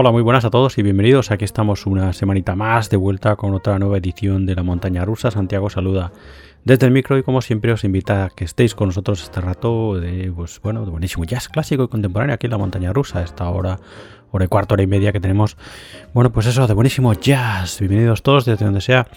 Hola, muy buenas a todos y bienvenidos. Aquí estamos una semanita más de vuelta con otra nueva edición de la montaña rusa. Santiago saluda desde el micro y como siempre os invita a que estéis con nosotros este rato de, pues, bueno, de buenísimo jazz clásico y contemporáneo aquí en la montaña rusa. Esta hora, hora y cuarto, hora y media que tenemos. Bueno, pues eso, de buenísimo jazz. Bienvenidos todos desde donde sea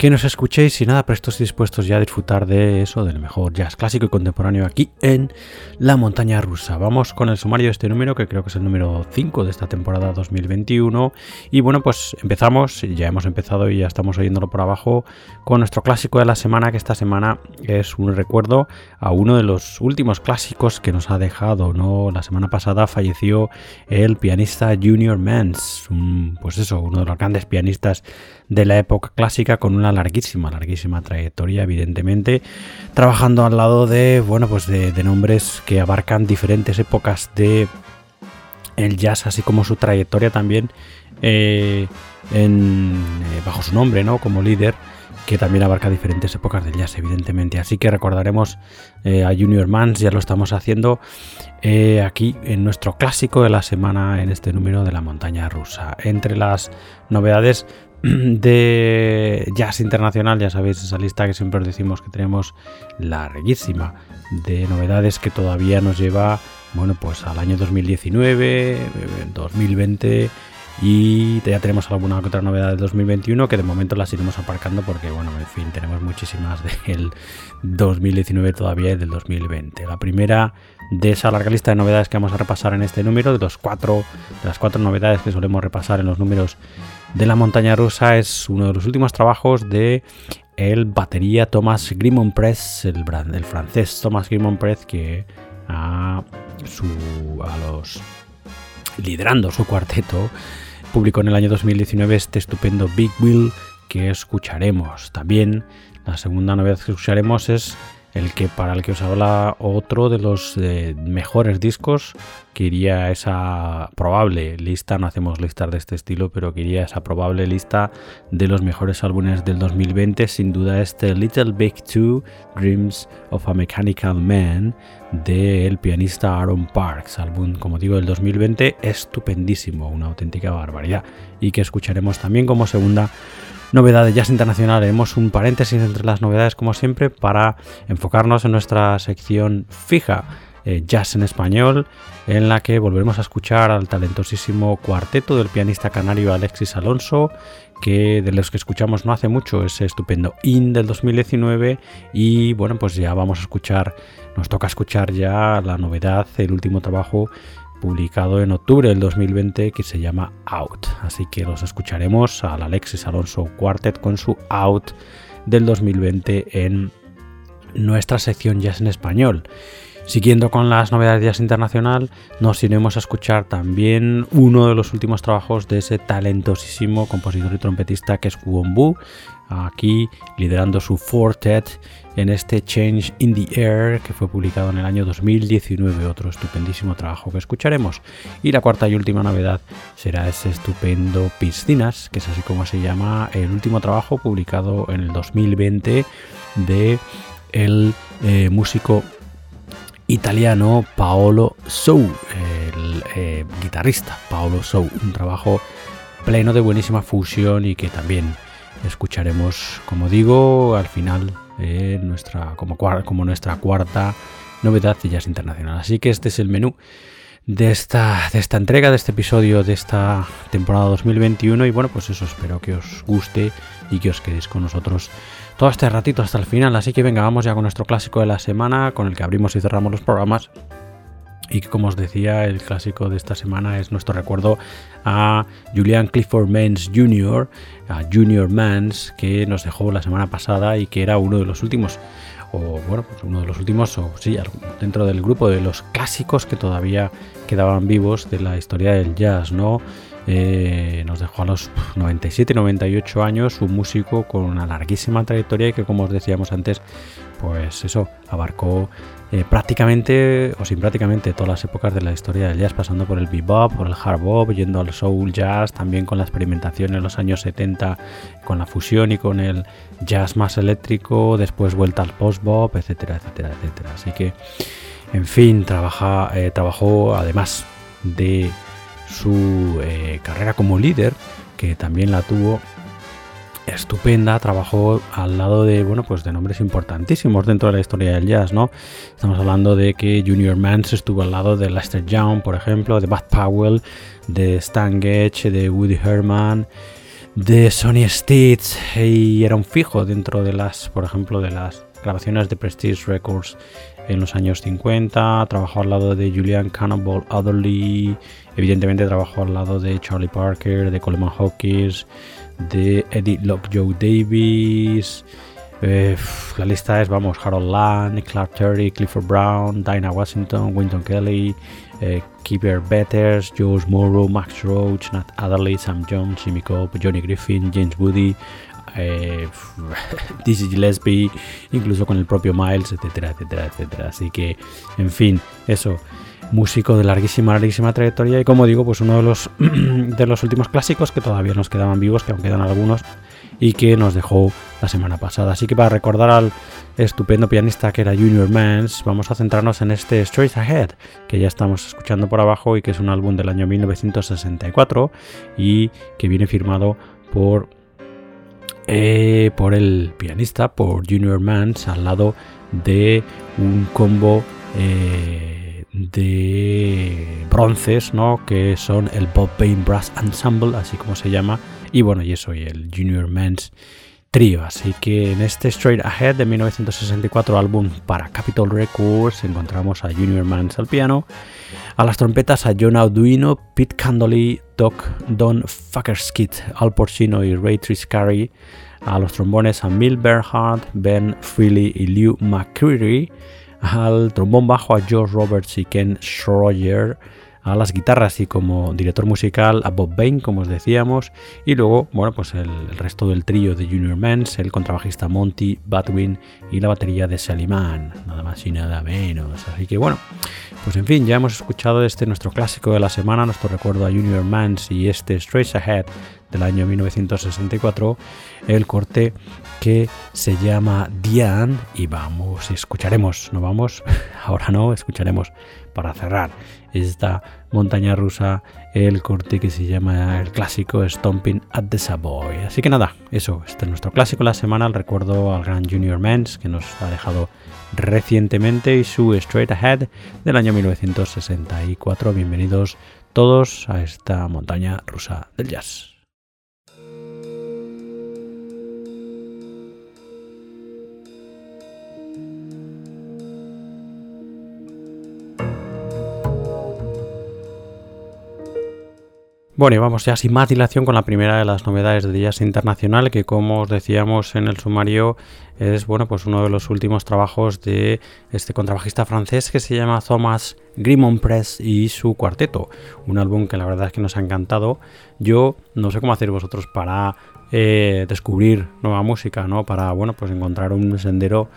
que nos escuchéis y nada, prestos y dispuestos ya a disfrutar de eso, del mejor jazz clásico y contemporáneo aquí en la montaña rusa. Vamos con el sumario de este número, que creo que es el número 5 de esta temporada 2021. Y bueno, pues empezamos, ya hemos empezado y ya estamos oyéndolo por abajo, con nuestro clásico de la semana, que esta semana es un recuerdo a uno de los últimos clásicos que nos ha dejado, ¿no? La semana pasada falleció el pianista Junior Mans, pues eso, uno de los grandes pianistas de la época clásica con una larguísima, larguísima trayectoria, evidentemente, trabajando al lado de, bueno, pues de, nombres que abarcan diferentes épocas de el jazz, así como su trayectoria también eh, en, eh, bajo su nombre, ¿no? Como líder que también abarca diferentes épocas del jazz, evidentemente. Así que recordaremos eh, a Junior Mans, ya lo estamos haciendo aquí en nuestro clásico de la semana, en este número de la montaña rusa. Entre las novedades, de jazz internacional, ya sabéis, esa lista que siempre os decimos que tenemos larguísima de novedades que todavía nos lleva, bueno, pues al año 2019, 2020 y ya tenemos alguna otra novedad de 2021 que de momento las iremos aparcando porque, bueno, en fin, tenemos muchísimas del 2019 todavía y del 2020. La primera de esa larga lista de novedades que vamos a repasar en este número, de, los cuatro, de las cuatro novedades que solemos repasar en los números de la montaña rusa, es uno de los últimos trabajos de el batería Thomas Grimon Press, el, francés Thomas Grimon Press, que a, su, a los liderando su cuarteto publicó en el año 2019 este estupendo Big Wheel que escucharemos. También la segunda novedad que escucharemos es el que para el que os habla otro de los eh, mejores discos que iría a esa probable lista, no hacemos listas de este estilo, pero que iría a esa probable lista de los mejores álbumes del 2020, sin duda este Little Big Two, Dreams of a Mechanical Man, del pianista Aaron Parks, álbum, como digo, del 2020, estupendísimo, una auténtica barbaridad, y que escucharemos también como segunda novedad de Jazz Internacional. Haremos un paréntesis entre las novedades, como siempre, para enfocarnos en nuestra sección fija. Eh, jazz en español, en la que volveremos a escuchar al talentosísimo cuarteto del pianista canario Alexis Alonso, que de los que escuchamos no hace mucho ese estupendo In del 2019 y bueno pues ya vamos a escuchar, nos toca escuchar ya la novedad, el último trabajo publicado en octubre del 2020 que se llama Out. Así que los escucharemos al Alexis Alonso Quartet con su Out del 2020 en nuestra sección Jazz en Español. Siguiendo con las novedades de Jazz Internacional, nos iremos a escuchar también uno de los últimos trabajos de ese talentosísimo compositor y trompetista que es Kuombu, aquí liderando su Fortet en este Change in the Air que fue publicado en el año 2019, otro estupendísimo trabajo que escucharemos. Y la cuarta y última novedad será ese estupendo Piscinas, que es así como se llama el último trabajo publicado en el 2020 de el eh, músico italiano Paolo Sou, el eh, guitarrista Paolo Sou, un trabajo pleno de buenísima fusión y que también escucharemos, como digo, al final nuestra, como, como nuestra cuarta novedad de Jazz Internacional. Así que este es el menú de esta, de esta entrega, de este episodio de esta temporada 2021 y bueno, pues eso espero que os guste y que os quedéis con nosotros todo este ratito hasta el final. Así que venga, vamos ya con nuestro clásico de la semana, con el que abrimos y cerramos los programas y como os decía, el clásico de esta semana es nuestro recuerdo a Julian Clifford Mans Jr., a Junior Mans, que nos dejó la semana pasada y que era uno de los últimos, o bueno, pues uno de los últimos, o sí, dentro del grupo de los clásicos que todavía quedaban vivos de la historia del jazz, ¿no? Eh, nos dejó a los 97-98 años un músico con una larguísima trayectoria y que como os decíamos antes, pues eso, abarcó eh, prácticamente o sin prácticamente todas las épocas de la historia del jazz, pasando por el bebop, por el hard bop, yendo al soul jazz, también con la experimentación en los años 70 con la fusión y con el jazz más eléctrico, después vuelta al post bop, etcétera, etcétera, etcétera. Así que, en fin, trabaja, eh, trabajó además de su eh, carrera como líder, que también la tuvo estupenda, trabajó al lado de, bueno, pues de nombres importantísimos dentro de la historia del jazz, ¿no? Estamos hablando de que Junior Mans estuvo al lado de Lester Young, por ejemplo, de Bud Powell, de Stan Getch, de Woody Herman, de Sonny Stitt, y era un fijo dentro de las, por ejemplo, de las grabaciones de Prestige Records en los años 50, trabajó al lado de Julian Cannonball Adderley, evidentemente trabajó al lado de Charlie Parker, de Coleman Hawkins, de Eddie Joe Davis. Eh, la lista es, vamos, Harold Land, Clark Terry, Clifford Brown, Dinah Washington, Winton Kelly, eh, Betters, George Morrow, Max Roach, Nat Adderley, Sam Jones, Jimmy Cobb, Johnny Griffin, James Woody, eh, Gillespie, incluso con el propio Miles, etcétera, etcétera, etcétera. Así que, en fin, eso músico de larguísima, larguísima trayectoria y como digo, pues uno de los, de los últimos clásicos que todavía nos quedaban vivos, que aún quedan algunos, y que nos dejó la semana pasada. Así que para recordar al estupendo pianista que era Junior Mans, vamos a centrarnos en este Straight Ahead, que ya estamos escuchando por abajo y que es un álbum del año 1964 y que viene firmado por, eh, por el pianista, por Junior Mans, al lado de un combo... Eh, de bronces, ¿no? Que son el Bob Bain Brass Ensemble, así como se llama, y bueno, y eso, y el Junior Men's Trio. Así que en este Straight Ahead de 1964 álbum para Capitol Records encontramos a Junior Mans al piano, a las trompetas a John Arduino, Pete Candoli, Doc Don Fuckerskit, Al Porcino y Ray Triscari, a los trombones a Mil Bernhardt, Ben Freely y Lew McCreary, al trombón bajo a George Roberts y Ken Schroyer, a las guitarras y como director musical a Bob Bain, como os decíamos, y luego, bueno, pues el, resto del trío de Junior Mans, el contrabajista Monty Batwin y la batería de Sally Mann, nada más y nada menos. Así que bueno, pues en fin, ya hemos escuchado este nuestro clásico de la semana, nuestro recuerdo a Junior Mans y este Straight Ahead del año 1964, el corte que se llama Diane y vamos, escucharemos, no vamos, ahora no, escucharemos para cerrar esta montaña rusa el corte que se llama el clásico Stomping at the Savoy. Así que nada, eso, este es nuestro clásico la semana, el recuerdo al gran Junior Mans que nos ha dejado recientemente y su Straight Ahead del año 1964. Bienvenidos todos a esta montaña rusa del jazz. Bueno, y vamos ya sin más dilación con la primera de las novedades de Jazz Internacional, que como os decíamos en el sumario, es bueno, pues uno de los últimos trabajos de este contrabajista francés que se llama Thomas Grimon Press y su cuarteto. Un álbum que la verdad es que nos ha encantado. Yo no sé cómo hacer vosotros para eh, descubrir nueva música, ¿no? Para, bueno, pues encontrar un sendero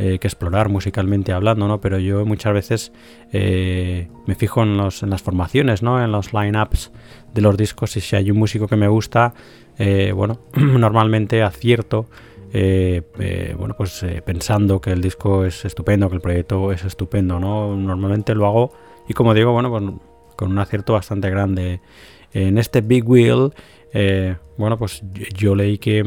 eh, que explorar musicalmente hablando, ¿no? Pero yo muchas veces eh, me fijo en, los, en, las formaciones, ¿no? En los line-ups de los discos y si hay un músico que me gusta, eh, bueno, normalmente acierto. bueno, pues pensando que el disco es estupendo, que el proyecto es estupendo, ¿no? Normalmente lo hago y como digo, bueno, con, con un acierto bastante grande. En este Big Wheel, bueno, pues yo leí que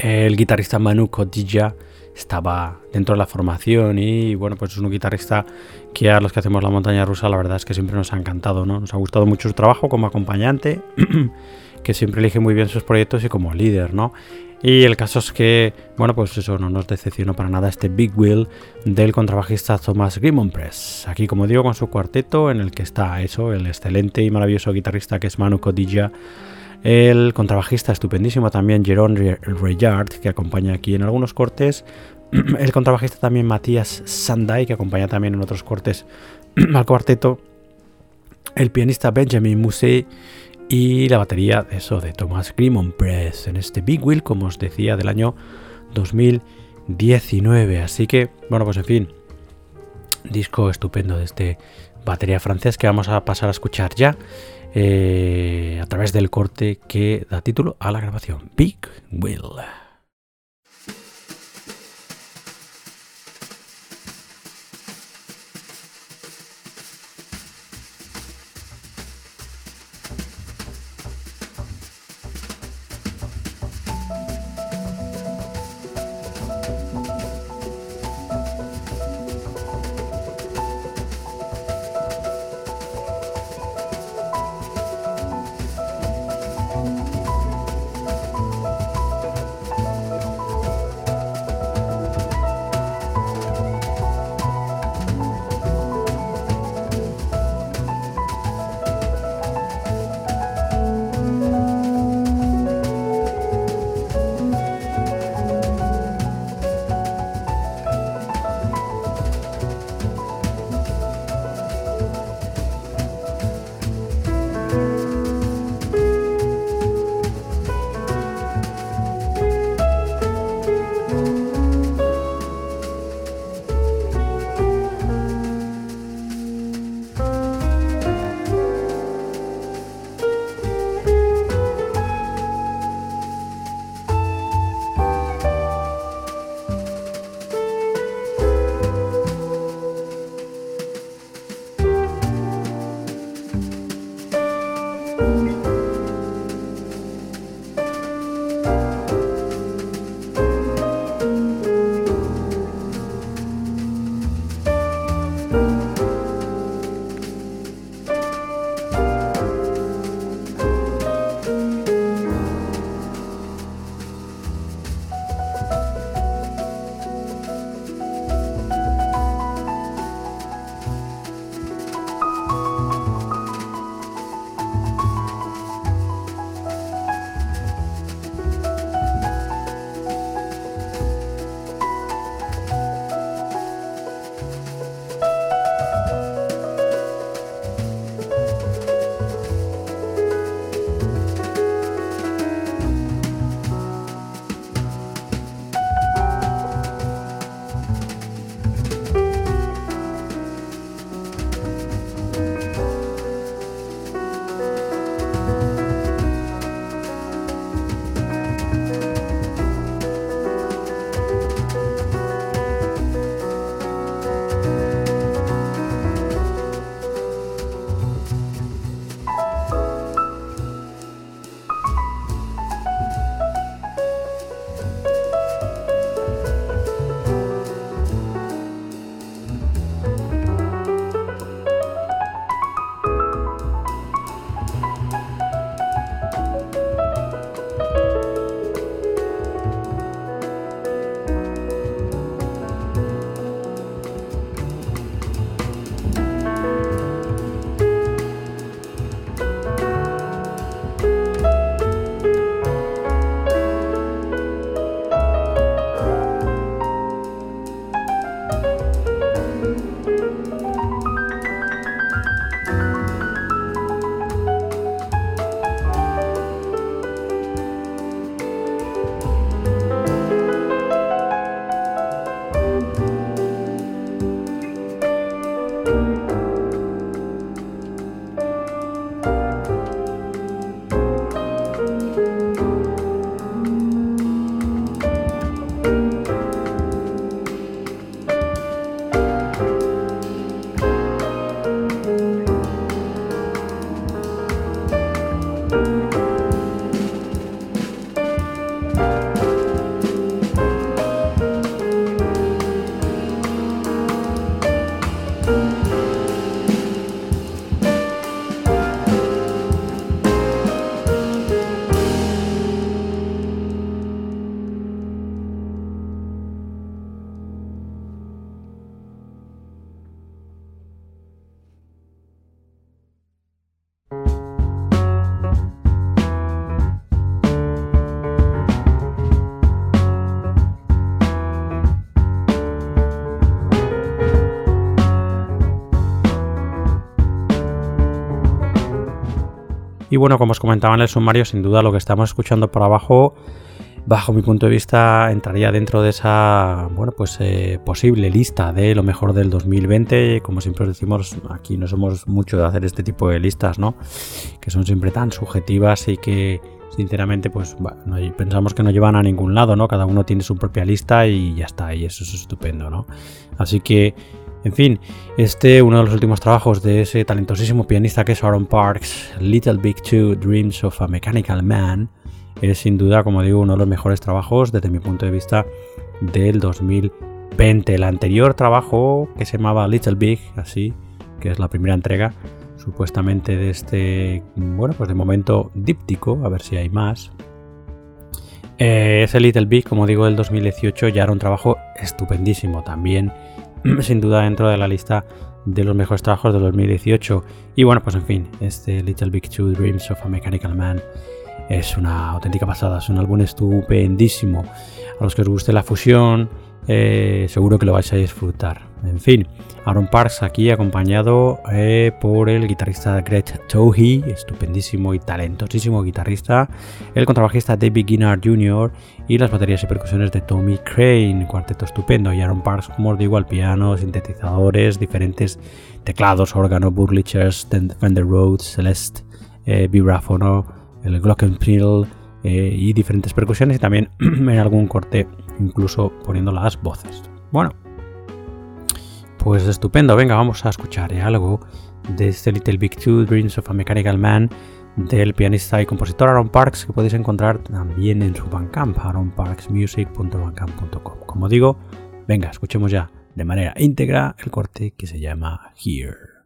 el guitarrista Manu Codilla estaba dentro de la formación y bueno, pues es un guitarrista que a los que hacemos la montaña rusa la verdad es que siempre nos ha encantado, ¿no? Nos ha gustado mucho su trabajo como acompañante, que siempre elige muy bien sus proyectos y como líder, ¿no? Y el caso es que, bueno, pues eso no nos decepcionó para nada este Big Wheel del contrabajista Thomas Grimon Press. Aquí, como digo, con su cuarteto en el que está eso, el excelente y maravilloso guitarrista que es Manu Codilla el contrabajista estupendísimo también Jerome Reyard, que acompaña aquí en algunos cortes. El contrabajista también Matías Sandai, que acompaña también en otros cortes al cuarteto. El pianista Benjamin Musset y la batería eso de Thomas Grimon Press en este Big Wheel, como os decía, del año 2019. Así que, bueno, pues en fin, disco estupendo de este batería francés que vamos a pasar a escuchar ya. Eh, a través del corte que da título a la grabación, Big Will. Y bueno, como os comentaba en el sumario, sin duda lo que estamos escuchando por abajo bajo mi punto de vista, entraría dentro de esa bueno, pues, eh, posible lista de lo mejor del 2020. Como siempre os decimos, aquí no somos mucho de hacer este tipo de listas, ¿no? Que son siempre tan subjetivas y que, sinceramente, pues pensamos que no llevan a ningún lado, ¿no? Cada uno tiene su propia lista y ya está, y eso es estupendo, ¿no? Así que. En fin, este uno de los últimos trabajos de ese talentosísimo pianista que es Aaron Parks, Little Big Two Dreams of a Mechanical Man, es sin duda, como digo, uno de los mejores trabajos desde mi punto de vista del 2020. El anterior trabajo que se llamaba Little Big, así, que es la primera entrega, supuestamente de este, bueno, pues de momento díptico, a ver si hay más. Eh, ese Little Big, como digo, del 2018 ya era un trabajo estupendísimo, también sin duda dentro de la lista de los mejores trabajos del 2018. Y bueno, pues en fin, este Little Big Two Dreams of a Mechanical Man es una auténtica pasada, es un álbum estupendísimo. A los que os guste la fusión, eh, seguro que lo vais a disfrutar. En fin, Aaron Parks aquí acompañado eh, por el guitarrista Greg Tohi, estupendísimo y talentosísimo guitarrista, el contrabajista David Ginnard Jr. y las baterías y percusiones de Tommy Crane, cuarteto estupendo. Y Aaron Parks, como os digo, al piano, sintetizadores, diferentes teclados, órgano, Burlichers, Fender Rhodes, Celeste, eh, vibráfono, el glockenspiel eh, y diferentes percusiones y también en algún corte incluso poniendo las voces. Bueno, pues estupendo, venga, vamos a escuchar eh, algo de este Little Big Two Dreams of a Mechanical Man del pianista y compositor Aaron Parks que podéis encontrar también en su Bandcamp, aaronparksmusic.bandcamp.com. Como digo, venga, escuchemos ya de manera íntegra el corte que se llama Here.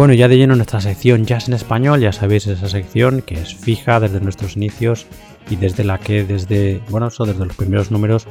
Bueno, ya de lleno nuestra sección Jazz en Español, ya sabéis esa sección que es fija desde nuestros inicios y desde la que desde, bueno, eso desde los primeros números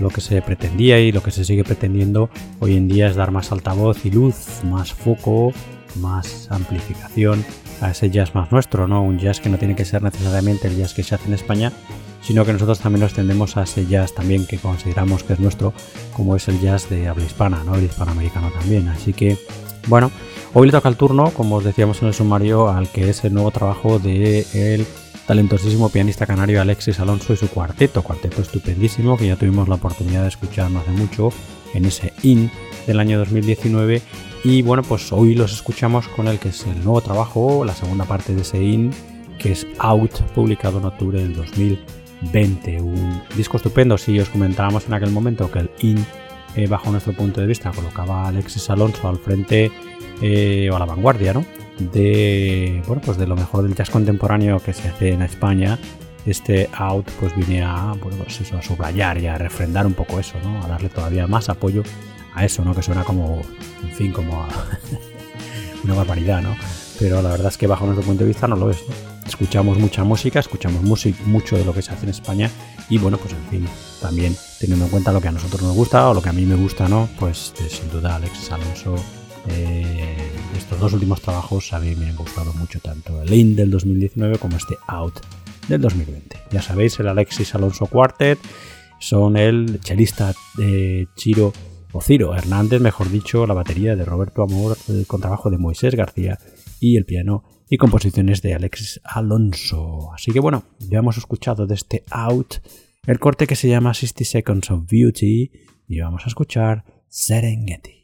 lo que se pretendía y lo que se sigue pretendiendo hoy en día es dar más altavoz y luz, más foco, más amplificación a ese jazz más nuestro, ¿no? Un jazz que no tiene que ser necesariamente el jazz que se hace en España, sino que nosotros también nos tendemos a ese jazz también que consideramos que es nuestro, como es el jazz de habla hispana, ¿no? El hispanoamericano también. Así que, bueno, hoy le toca el turno, como os decíamos en el sumario, al que es el nuevo trabajo de el talentosísimo pianista canario Alexis Alonso y su cuarteto, cuarteto estupendísimo que ya tuvimos la oportunidad de escuchar no hace mucho en ese IN del año 2019 y bueno pues hoy los escuchamos con el que es el nuevo trabajo, la segunda parte de ese IN que es Out, publicado en octubre del 2020, un disco estupendo, si os comentábamos en aquel momento que el IN eh, bajo nuestro punto de vista colocaba a Alexis Alonso al frente eh, o a la vanguardia, ¿no? de bueno pues de lo mejor del jazz contemporáneo que se hace en España este out pues viene a pues a subrayar y a refrendar un poco eso no a darle todavía más apoyo a eso no que suena como en fin como a una barbaridad no pero la verdad es que bajo nuestro punto de vista no lo es escuchamos mucha música escuchamos mucho de lo que se hace en España y bueno pues en fin también teniendo en cuenta lo que a nosotros nos gusta o lo que a mí me gusta no pues sin duda Alexis Alonso eh, estos dos últimos trabajos a mí me han gustado mucho, tanto el In del 2019 como este Out del 2020. Ya sabéis, el Alexis Alonso Quartet son el chelista de Chiro o Ciro Hernández, mejor dicho, la batería de Roberto Amor, el contrabajo de Moisés García y el piano y composiciones de Alexis Alonso. Así que bueno, ya hemos escuchado de este Out el corte que se llama 60 Seconds of Beauty y vamos a escuchar Serengeti.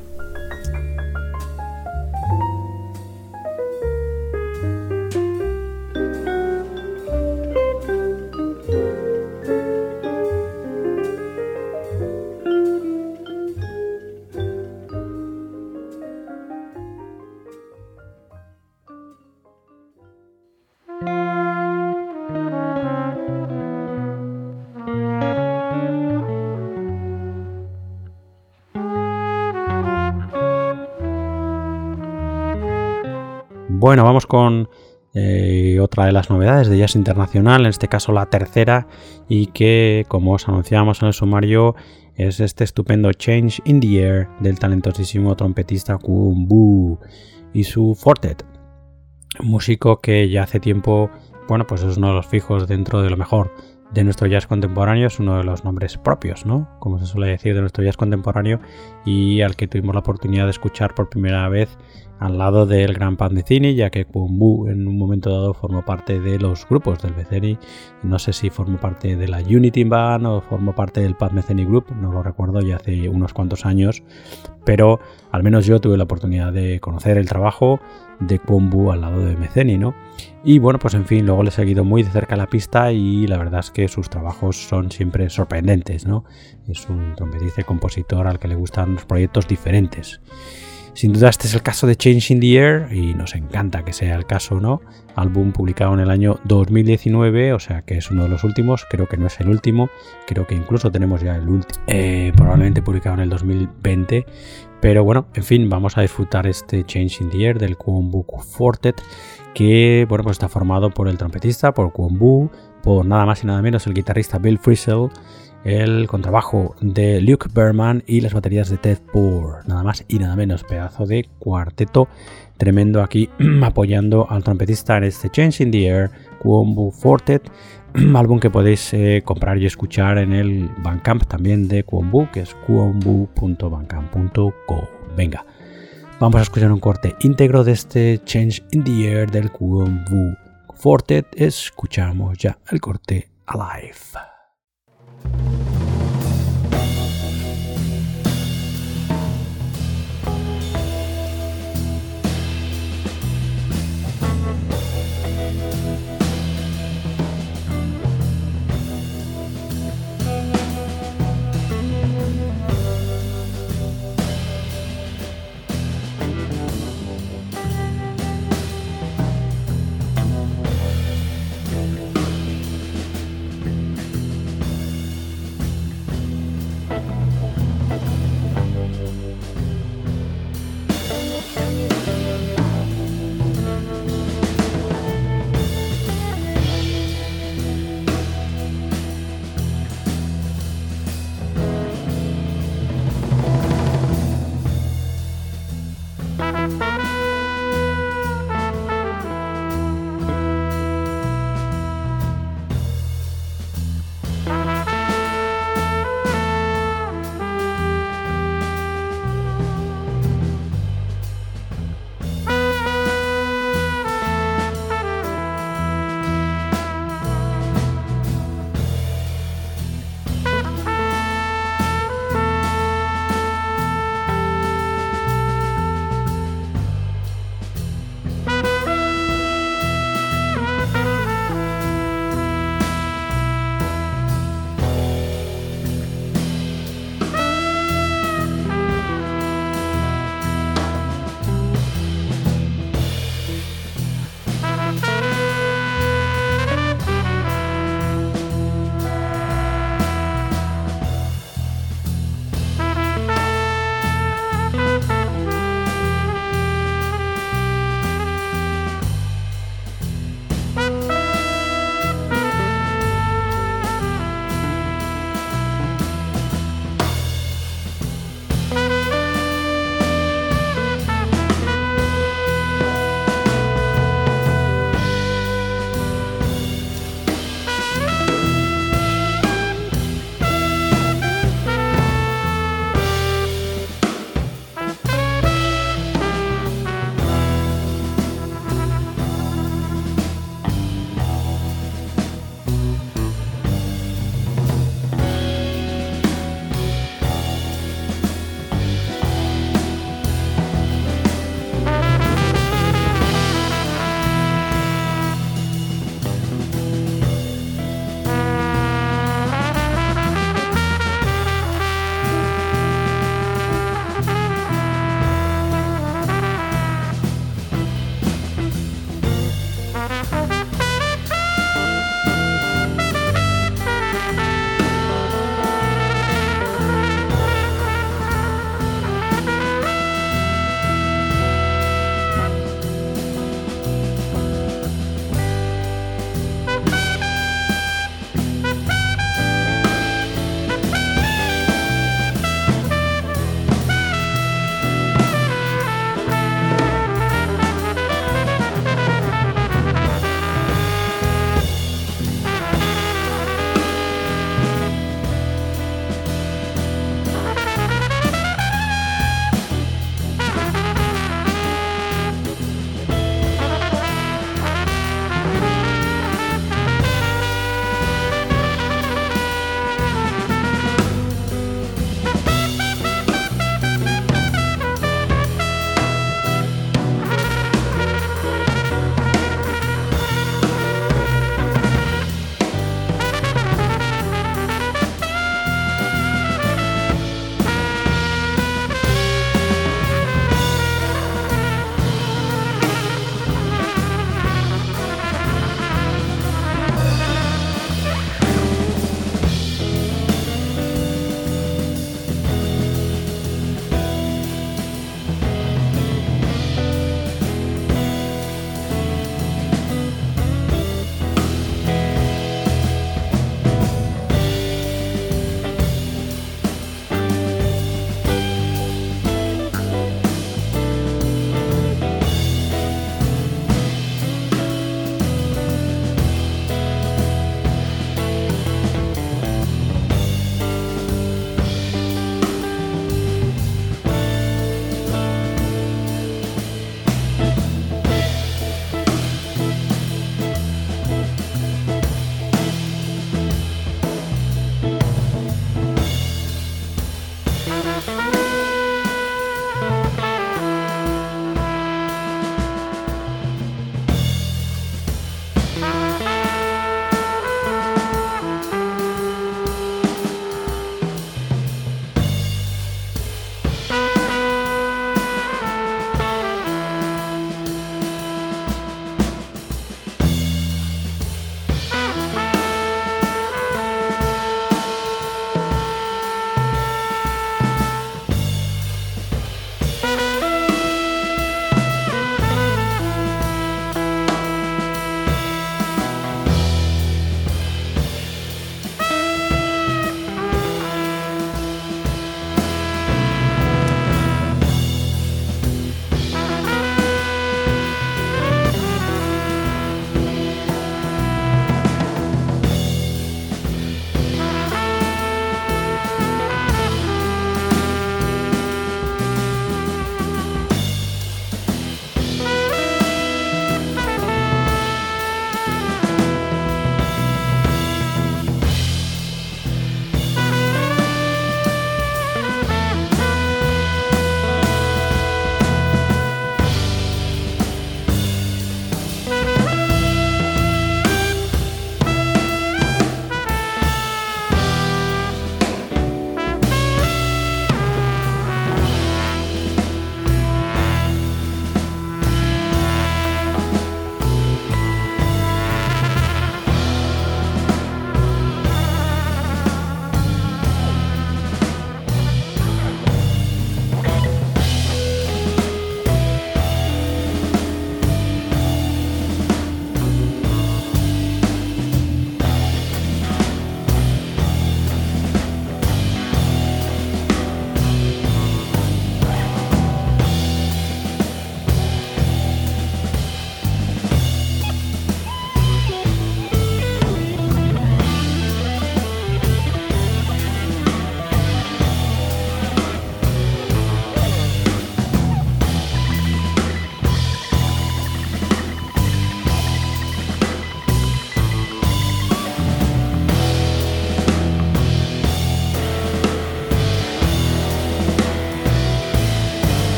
Bueno, vamos con eh, otra de las novedades de Jazz Internacional, en este caso la tercera, y que, como os anunciamos en el sumario, es este estupendo Change in the Air del talentosísimo trompetista Kumbu y su Fortet, músico que ya hace tiempo, bueno, pues es uno de los fijos dentro de lo mejor de nuestro jazz contemporáneo, es uno de los nombres propios, ¿no? Como se suele decir, de nuestro jazz contemporáneo y al que tuvimos la oportunidad de escuchar por primera vez al lado del Gran Pan Mecini, ya que Kumbu en un momento dado formó parte de los grupos del Meceni. No sé si formó parte de la Unity Band o formó parte del Pan Meceni Group, no lo recuerdo ya hace unos cuantos años, pero al menos yo tuve la oportunidad de conocer el trabajo de Kumbu al lado de Meceni, ¿no? Y bueno, pues en fin, luego le he seguido muy de cerca la pista y la verdad es que sus trabajos son siempre sorprendentes, ¿no? Es un trompetista y compositor al que le gustan los proyectos diferentes. Sin duda este es el caso de Change in the Air y nos encanta que sea el caso, ¿no? Álbum publicado en el año 2019, o sea que es uno de los últimos, creo que no es el último, creo que incluso tenemos ya el último, eh, probablemente publicado en el 2020, pero bueno, en fin, vamos a disfrutar este Change in the Air del Kwon Fortet, que bueno, pues está formado por el trompetista, por Kwon por nada más y nada menos el guitarrista Bill Frisell, el contrabajo de Luke Berman y las baterías de Ted Poor. Nada más y nada menos, pedazo de cuarteto tremendo aquí apoyando al trompetista en este Change in the Air, Kwombu Fortet, álbum que podéis eh, comprar y escuchar en el Bandcamp también de Kwombu, que es kwombu.bandcamp.co. Venga, vamos a escuchar un corte íntegro de este Change in the Air del Kwombu Fortet. Escuchamos ya el corte Alive.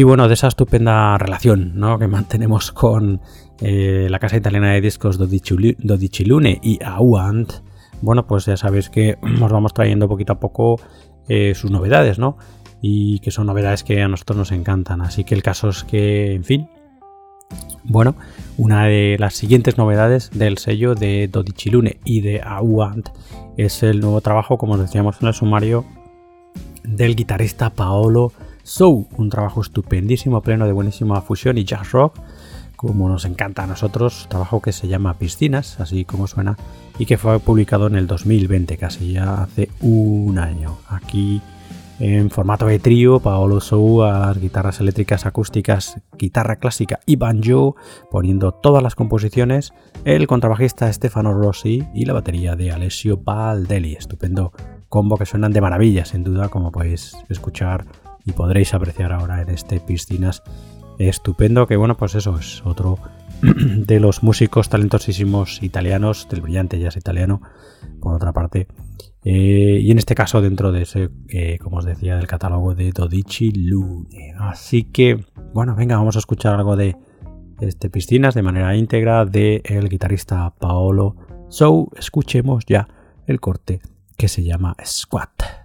Y bueno, de esa estupenda relación que mantenemos con eh, la casa italiana de discos Dodicilune y Auant, bueno, pues ya sabéis que os vamos trayendo poquito a poco eh, sus novedades, ¿no? Y que son novedades que a nosotros nos encantan. Así que el caso es que, en fin, bueno, una de las siguientes novedades del sello de Dodicilune y de Auant es el nuevo trabajo, como decíamos en el sumario, del guitarrista Paolo So, un trabajo estupendísimo, pleno de buenísima fusión y jazz rock, como nos encanta a nosotros, trabajo que se llama Piscinas, así como suena, y que fue publicado en el 2020, casi ya hace un año. Aquí en formato de trío, Paolo Sou a las guitarras eléctricas acústicas, guitarra clásica y banjo, poniendo todas las composiciones, el contrabajista Stefano Rossi y la batería de Alessio Baldelli. Estupendo combo que suenan de maravilla, sin duda, como podéis escuchar y podréis apreciar ahora en este Piscinas estupendo, que bueno, pues eso es otro de los músicos talentosísimos italianos, del brillante jazz italiano, por otra parte. Eh, y en este caso dentro de ese, eh, como os decía, del catálogo de Dodici Lune. Así que, bueno, venga, vamos a escuchar algo de este Piscinas de manera íntegra del el guitarrista Paolo. So, escuchemos ya el corte que se llama Squat.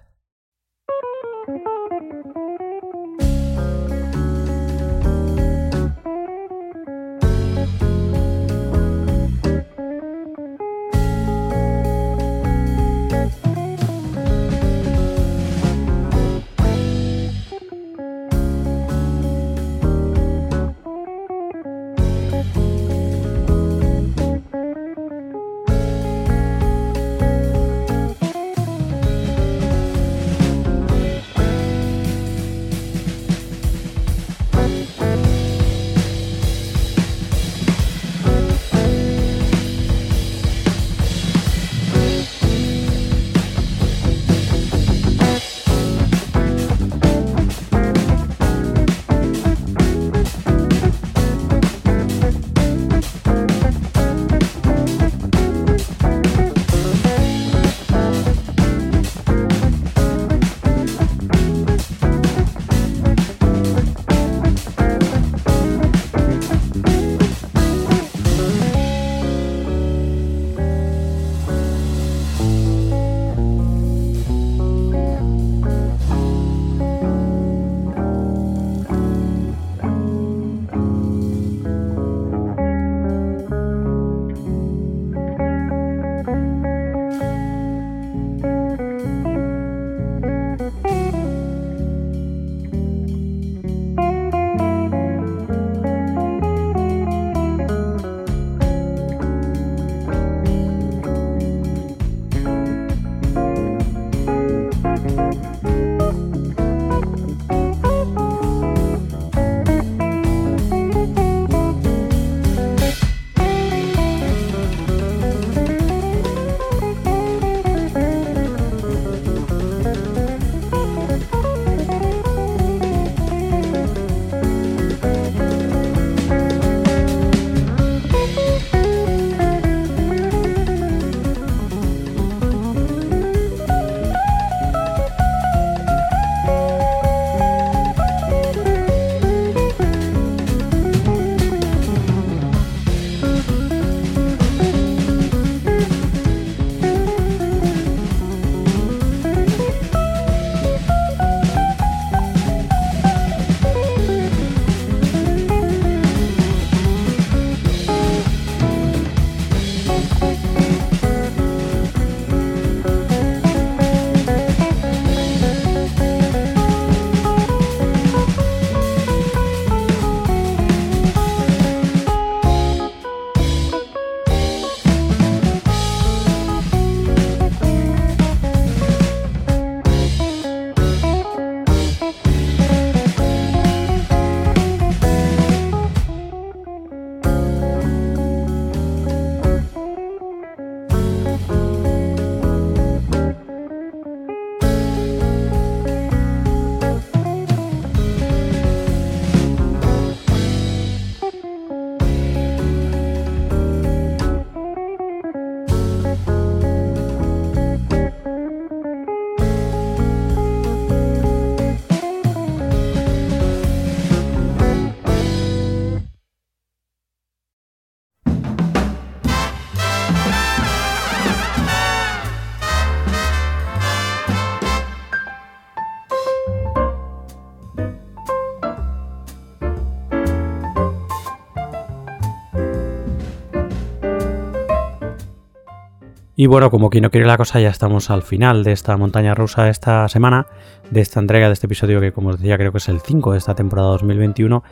Y bueno, como quien no quiere la cosa, ya estamos al final de esta montaña rusa esta semana, de esta entrega de este episodio que como os decía creo que es el 5 de esta temporada 2021.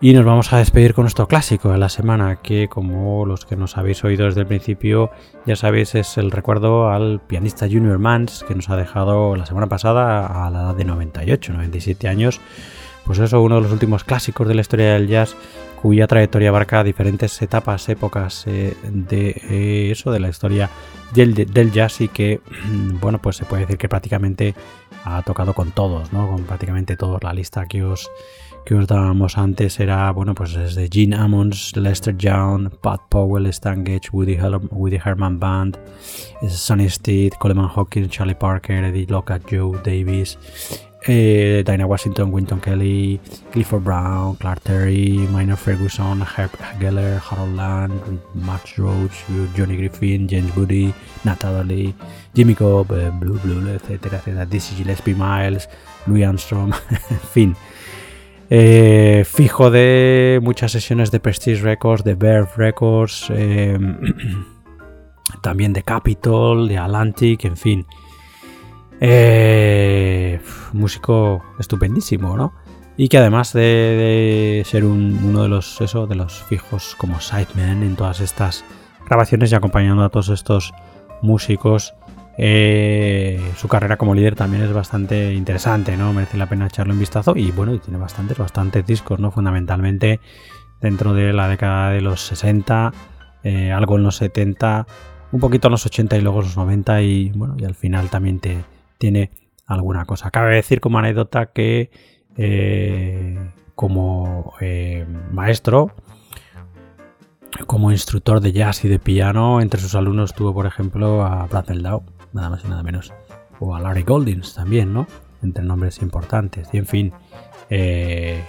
Y nos vamos a despedir con nuestro clásico de la semana, que como los que nos habéis oído desde el principio, ya sabéis, es el recuerdo al pianista Junior Mans, que nos ha dejado la semana pasada a la edad de 98, 97 años. Pues eso, uno de los últimos clásicos de la historia del jazz cuya trayectoria abarca diferentes etapas, épocas eh, de eh, eso, de la historia del, jazz y que, bueno, pues se puede decir que prácticamente ha tocado con todos, ¿no? Con prácticamente todos. La lista que os, que os dábamos antes era, bueno, pues desde Gene Ammons, Lester Young, Pat Powell, Stan Getch, Woody, Herman Band, Sonny Stitt, Coleman Hawkins, Charlie Parker, Eddie Lockhart, Joe Davis, eh, Dinah Washington, Winton Kelly, Clifford Brown, Clark Terry, Minor Ferguson, Herb Geller, Harold Land, Max Roach, Johnny Griffin, James Woody, Natalie, Jimmy Cobb, eh, Blue Blue, etcétera, etcétera, Dizzy Gillespie Miles, Louis Armstrong, en fin. Eh, fijo de muchas sesiones de Prestige Records, de Verve Records, eh, también de Capitol, de Atlantic, en fin. Eh, músico estupendísimo, ¿no? Y que además de, ser uno de los, de los fijos como sideman en todas estas grabaciones y acompañando a todos estos músicos, eh, su carrera como líder también es bastante interesante, ¿no? Merece la pena echarle un vistazo y bueno, y tiene bastantes, bastantes discos, ¿no? Fundamentalmente dentro de la década de los 60, eh, algo en los 70, un poquito en los 80 y luego en los 90 y bueno, y al final también te, tiene alguna cosa. Cabe decir como anécdota que eh, como eh, maestro, como instructor de jazz y de piano, entre sus alumnos tuvo, por ejemplo, a Brad Meldau, nada más y nada menos, o a Larry Goldings también, ¿no? Entre nombres importantes. Y en fin, eh,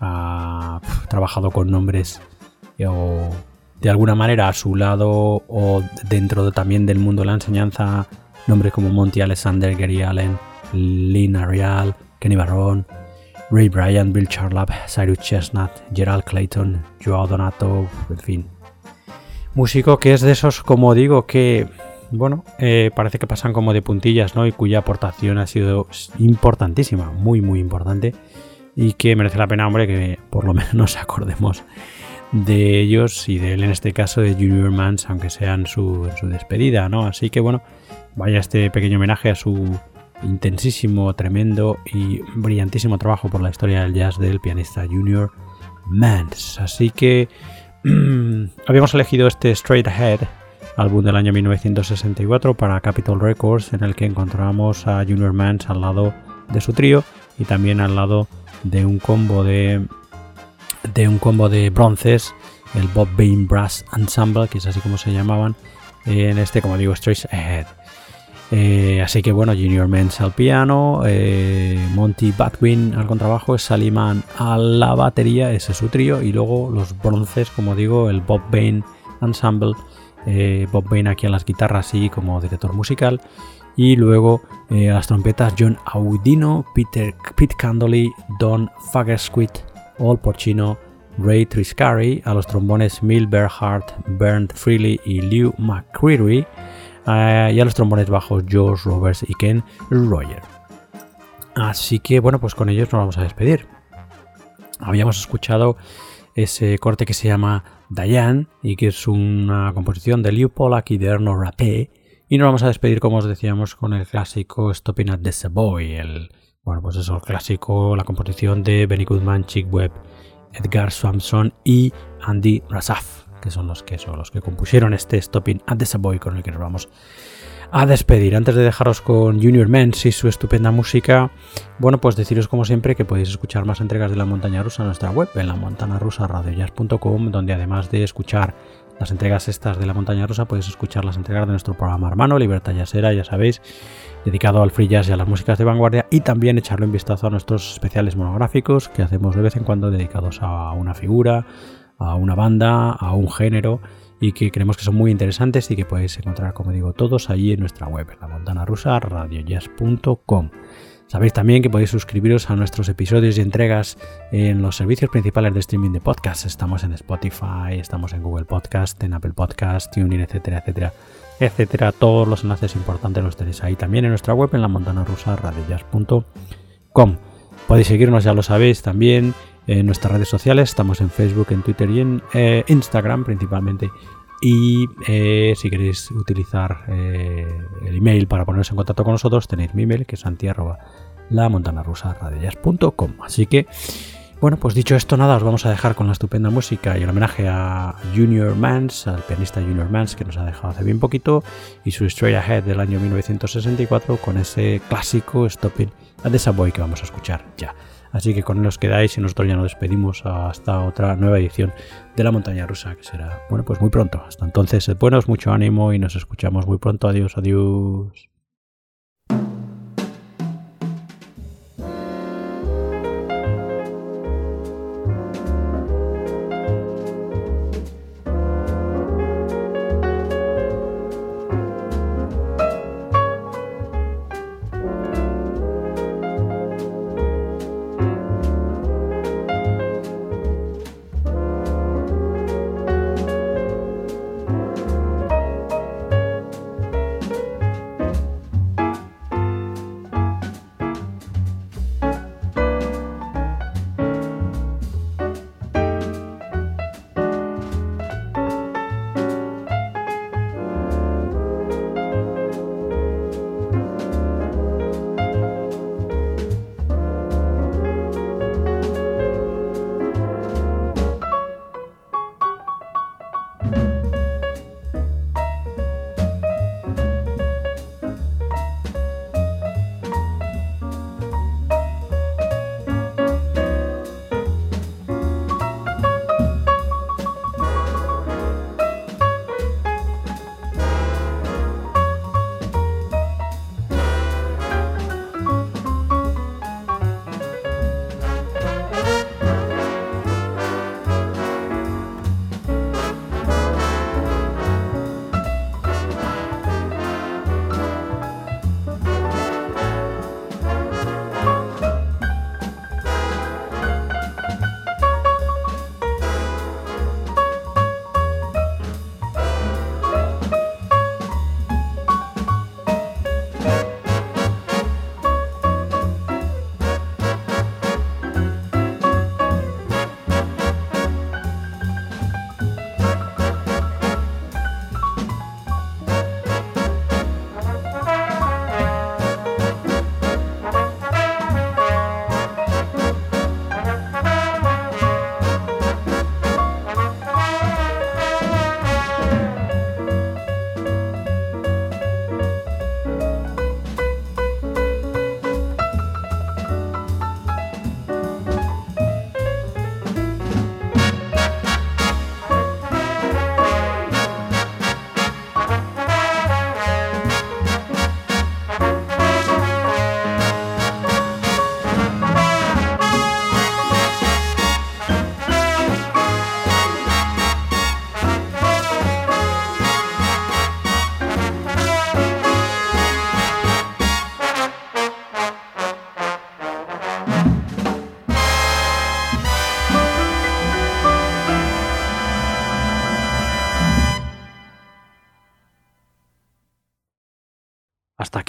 ha trabajado con nombres o de alguna manera a su lado o dentro también del mundo de la enseñanza Nombres como Monty Alexander, Gary Allen, Lynn Arial, Kenny Barron, Ray Bryant, Bill Charlap, Cyrus Chestnut, Gerald Clayton, Joao Donato, en fin. Músico que es de esos, como digo, que, bueno, eh, parece que pasan como de puntillas, ¿no? Y cuya aportación ha sido importantísima, muy, muy importante. Y que merece la pena, hombre, que por lo menos nos acordemos de ellos y de él en este caso de Junior Mans, aunque sea en su, su despedida, ¿no? Así que bueno, vaya este pequeño homenaje a su intensísimo, tremendo y brillantísimo trabajo por la historia del jazz del pianista Junior Mans. Así que habíamos elegido este Straight Ahead, álbum del año 1964 para Capitol Records, en el que encontramos a Junior Mans al lado de su trío y también al lado de un combo de de un combo de bronces, el Bob Bain Brass Ensemble, que es así como se llamaban, en este, como digo, Straight Ahead. Eh, así que bueno, Junior Mens al piano, eh, Monty Batwin al contrabajo, Saliman a la batería, ese es su trío, y luego los bronces, como digo, el Bob Bain Ensemble, eh, Bob Bain aquí a las guitarras sí como director musical, y luego las trompetas John Audino, Peter Pete Candley, Don Fagersquit, All Porcino, Ray Triscari, a los trombones Mil Berhardt, Bernd Freely y Lew McCreary, y a los trombones bajos George Roberts y Ken Roger. Así que bueno, pues con ellos nos vamos a despedir. Habíamos escuchado ese corte que se llama Diane y que es una composición de Liu Pollack y de Erno Rapé. Y nos vamos a despedir, como os decíamos, con el clásico Stopping at the Savoy. El, bueno, pues eso, el clásico, la composición de Benny Goodman, Chick Webb, Edgar Swanson y Andy Rasaf que son los que son los que compusieron este Stopping at the Savoy con el que nos vamos a despedir. Antes de dejaros con Junior Mens y su estupenda música, bueno, pues deciros como siempre que podéis escuchar más entregas de la montaña rusa en nuestra web, en la montana rusa donde además de escuchar las entregas estas de la montaña rusa, podéis escuchar las entregas de nuestro programa hermano, Libertad Yasera, ya sabéis, dedicado al free jazz y a las músicas de vanguardia, y también echarle un vistazo a nuestros especiales monográficos que hacemos de vez en cuando dedicados a una figura, a una banda, a un género y que creemos que son muy interesantes y que podéis encontrar, como digo, todos allí en nuestra web, la montana rusa, radiojazz.com. Sabéis también que podéis suscribiros a nuestros episodios y entregas en los servicios principales de streaming de podcast. Estamos en Spotify, estamos en Google Podcast, en Apple Podcast, TuneIn, etcétera, etcétera. Etcétera. Todos los enlaces importantes los tenéis ahí también en nuestra web en la montana rusa Podéis seguirnos, ya lo sabéis, también en nuestras redes sociales. Estamos en Facebook, en Twitter y en eh, Instagram principalmente. Y eh, si queréis utilizar eh, el email para poneros en contacto con nosotros, tenéis mi email que es santi la montana rusa Así que, bueno, pues dicho esto, nada, os vamos a dejar con la estupenda música y el homenaje a Junior Mans, al pianista Junior Mans que nos ha dejado hace bien poquito, y su Straight Ahead del año 1964 con ese clásico Stopping at the Subway que vamos a escuchar ya. Así que con él os quedáis y nosotros ya nos despedimos hasta otra nueva edición de la montaña rusa, que será, bueno, pues muy pronto. Hasta entonces, buenos, mucho ánimo y nos escuchamos muy pronto. Adiós, adiós.